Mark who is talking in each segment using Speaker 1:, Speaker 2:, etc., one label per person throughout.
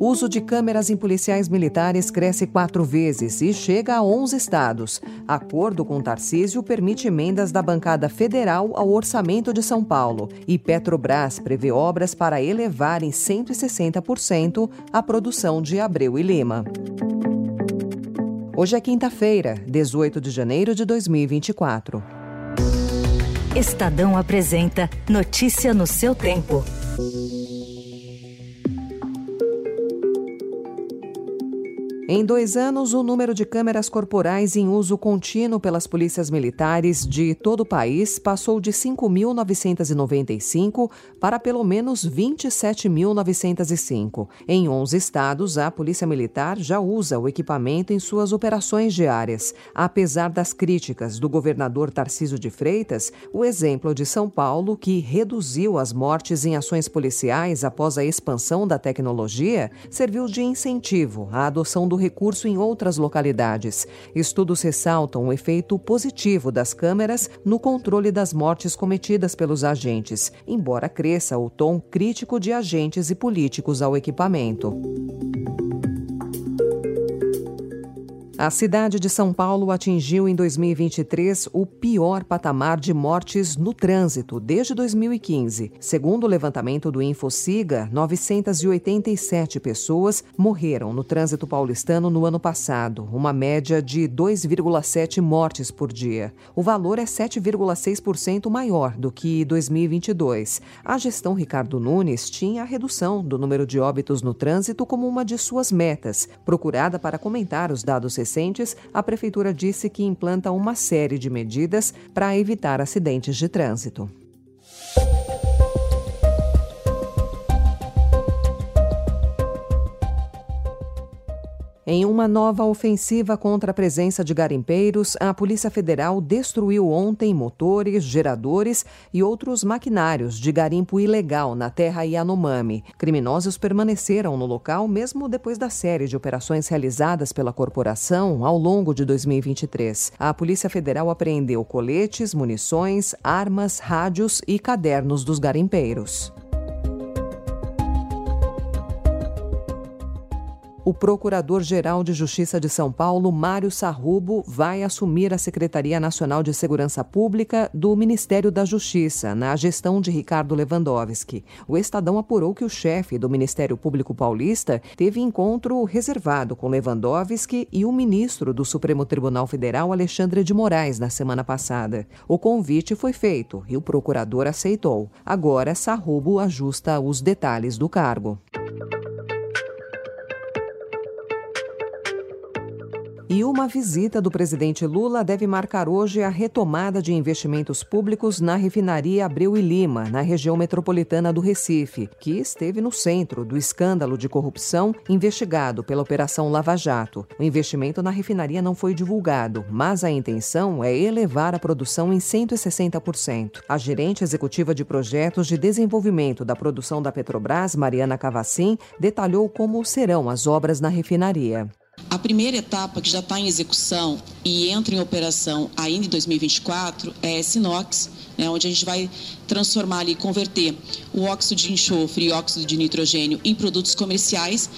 Speaker 1: O uso de câmeras em policiais militares cresce quatro vezes e chega a 11 estados. Acordo com Tarcísio permite emendas da bancada federal ao orçamento de São Paulo. E Petrobras prevê obras para elevar em 160% a produção de Abreu e Lima. Hoje é quinta-feira, 18 de janeiro de 2024.
Speaker 2: Estadão apresenta Notícia no seu tempo.
Speaker 1: Em dois anos, o número de câmeras corporais em uso contínuo pelas polícias militares de todo o país passou de 5.995 para pelo menos 27.905. Em 11 estados, a Polícia Militar já usa o equipamento em suas operações diárias. Apesar das críticas do governador Tarcísio de Freitas, o exemplo de São Paulo, que reduziu as mortes em ações policiais após a expansão da tecnologia, serviu de incentivo à adoção do recurso em outras localidades. Estudos ressaltam o efeito positivo das câmeras no controle das mortes cometidas pelos agentes, embora cresça o tom crítico de agentes e políticos ao equipamento. A cidade de São Paulo atingiu em 2023 o pior patamar de mortes no trânsito desde 2015. Segundo o levantamento do InfoSiga, 987 pessoas morreram no trânsito paulistano no ano passado, uma média de 2,7 mortes por dia. O valor é 7,6% maior do que 2022. A gestão Ricardo Nunes tinha a redução do número de óbitos no trânsito como uma de suas metas. Procurada para comentar os dados recentes, a Prefeitura disse que implanta uma série de medidas para evitar acidentes de trânsito. Em uma nova ofensiva contra a presença de garimpeiros, a Polícia Federal destruiu ontem motores, geradores e outros maquinários de garimpo ilegal na terra Yanomami. Criminosos permaneceram no local mesmo depois da série de operações realizadas pela corporação ao longo de 2023. A Polícia Federal apreendeu coletes, munições, armas, rádios e cadernos dos garimpeiros. O Procurador-Geral de Justiça de São Paulo, Mário Sarrubo, vai assumir a Secretaria Nacional de Segurança Pública do Ministério da Justiça, na gestão de Ricardo Lewandowski. O Estadão apurou que o chefe do Ministério Público Paulista teve encontro reservado com Lewandowski e o ministro do Supremo Tribunal Federal, Alexandre de Moraes, na semana passada. O convite foi feito e o procurador aceitou. Agora, Sarrubo ajusta os detalhes do cargo. E uma visita do presidente Lula deve marcar hoje a retomada de investimentos públicos na refinaria Abreu e Lima, na região metropolitana do Recife, que esteve no centro do escândalo de corrupção investigado pela Operação Lava Jato. O investimento na refinaria não foi divulgado, mas a intenção é elevar a produção em 160%. A gerente executiva de projetos de desenvolvimento da produção da Petrobras, Mariana Cavacim, detalhou como serão as obras na refinaria.
Speaker 3: A primeira etapa, que já está em execução e entra em operação ainda em 2024, é a Sinox, né, onde a gente vai transformar e converter o óxido de enxofre e óxido de nitrogênio em produtos comerciais.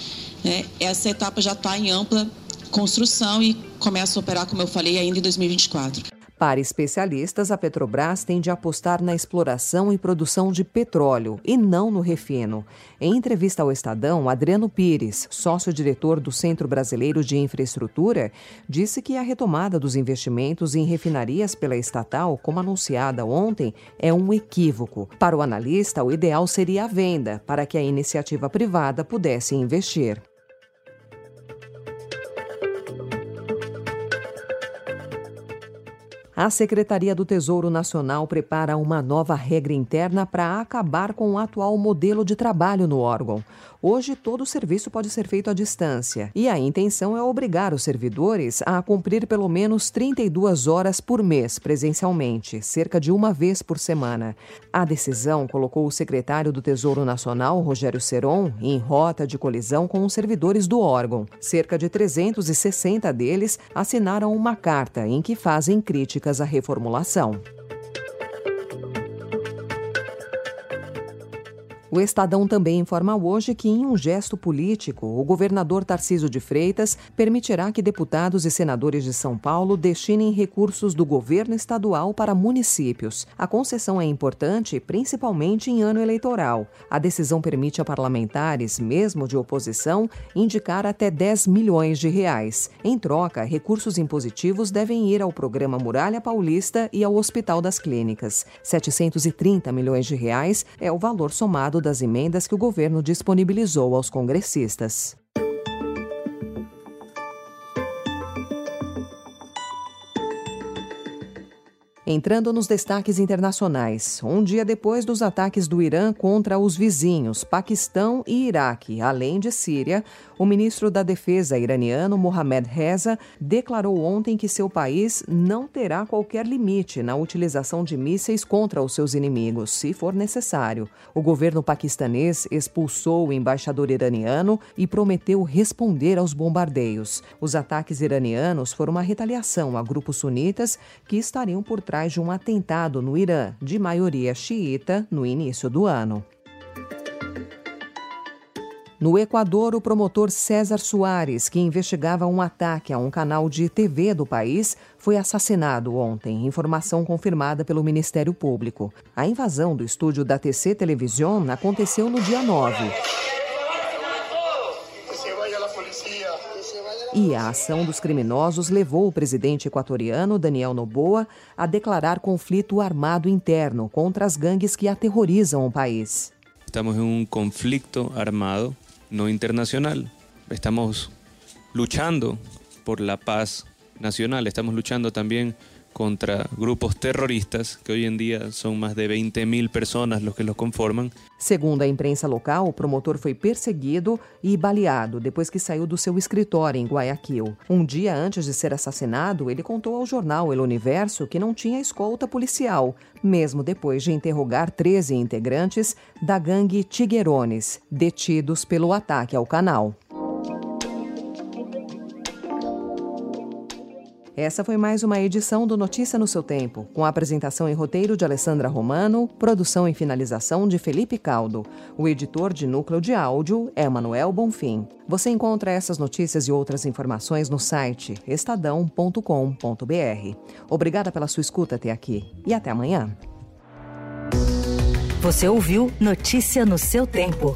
Speaker 3: Né. Essa etapa já está em ampla construção e começa a operar, como eu falei, ainda em 2024.
Speaker 1: Para especialistas, a Petrobras tem de apostar na exploração e produção de petróleo e não no refino. Em entrevista ao Estadão, Adriano Pires, sócio-diretor do Centro Brasileiro de Infraestrutura, disse que a retomada dos investimentos em refinarias pela estatal, como anunciada ontem, é um equívoco. Para o analista, o ideal seria a venda, para que a iniciativa privada pudesse investir. A Secretaria do Tesouro Nacional prepara uma nova regra interna para acabar com o atual modelo de trabalho no órgão. Hoje, todo o serviço pode ser feito à distância e a intenção é obrigar os servidores a cumprir pelo menos 32 horas por mês presencialmente, cerca de uma vez por semana. A decisão colocou o secretário do Tesouro Nacional, Rogério Seron, em rota de colisão com os servidores do órgão. Cerca de 360 deles assinaram uma carta em que fazem críticas à reformulação. O Estadão também informa hoje que, em um gesto político, o governador Tarciso de Freitas permitirá que deputados e senadores de São Paulo destinem recursos do governo estadual para municípios. A concessão é importante, principalmente em ano eleitoral. A decisão permite a parlamentares, mesmo de oposição, indicar até 10 milhões de reais. Em troca, recursos impositivos devem ir ao programa Muralha Paulista e ao Hospital das Clínicas. 730 milhões de reais é o valor somado das emendas que o governo disponibilizou aos congressistas. Entrando nos destaques internacionais, um dia depois dos ataques do Irã contra os vizinhos, Paquistão e Iraque, além de Síria, o ministro da Defesa iraniano Mohammad Reza declarou ontem que seu país não terá qualquer limite na utilização de mísseis contra os seus inimigos, se for necessário. O governo paquistanês expulsou o embaixador iraniano e prometeu responder aos bombardeios. Os ataques iranianos foram uma retaliação a grupos sunitas que estariam por trás trás de um atentado no Irã, de maioria xiita, no início do ano. No Equador, o promotor César Soares, que investigava um ataque a um canal de TV do país, foi assassinado ontem, informação confirmada pelo Ministério Público. A invasão do estúdio da TC Television aconteceu no dia 9. E a ação dos criminosos levou o presidente equatoriano, Daniel Noboa, a declarar conflito armado interno contra as gangues que aterrorizam o país.
Speaker 4: Estamos em um conflito armado não internacional. Estamos luchando por la paz nacional. Estamos luchando también contra grupos terroristas, que hoje em dia são mais de 20 mil pessoas os que los conformam.
Speaker 1: Segundo a imprensa local, o promotor foi perseguido e baleado depois que saiu do seu escritório em Guayaquil. Um dia antes de ser assassinado, ele contou ao jornal El Universo que não tinha escolta policial, mesmo depois de interrogar 13 integrantes da gangue Tiguerones, detidos pelo ataque ao canal. Essa foi mais uma edição do Notícia no seu Tempo, com a apresentação e roteiro de Alessandra Romano, produção e finalização de Felipe Caldo. O editor de núcleo de áudio é Manuel Bonfim. Você encontra essas notícias e outras informações no site estadão.com.br. Obrigada pela sua escuta até aqui e até amanhã.
Speaker 2: Você ouviu Notícia no seu tempo.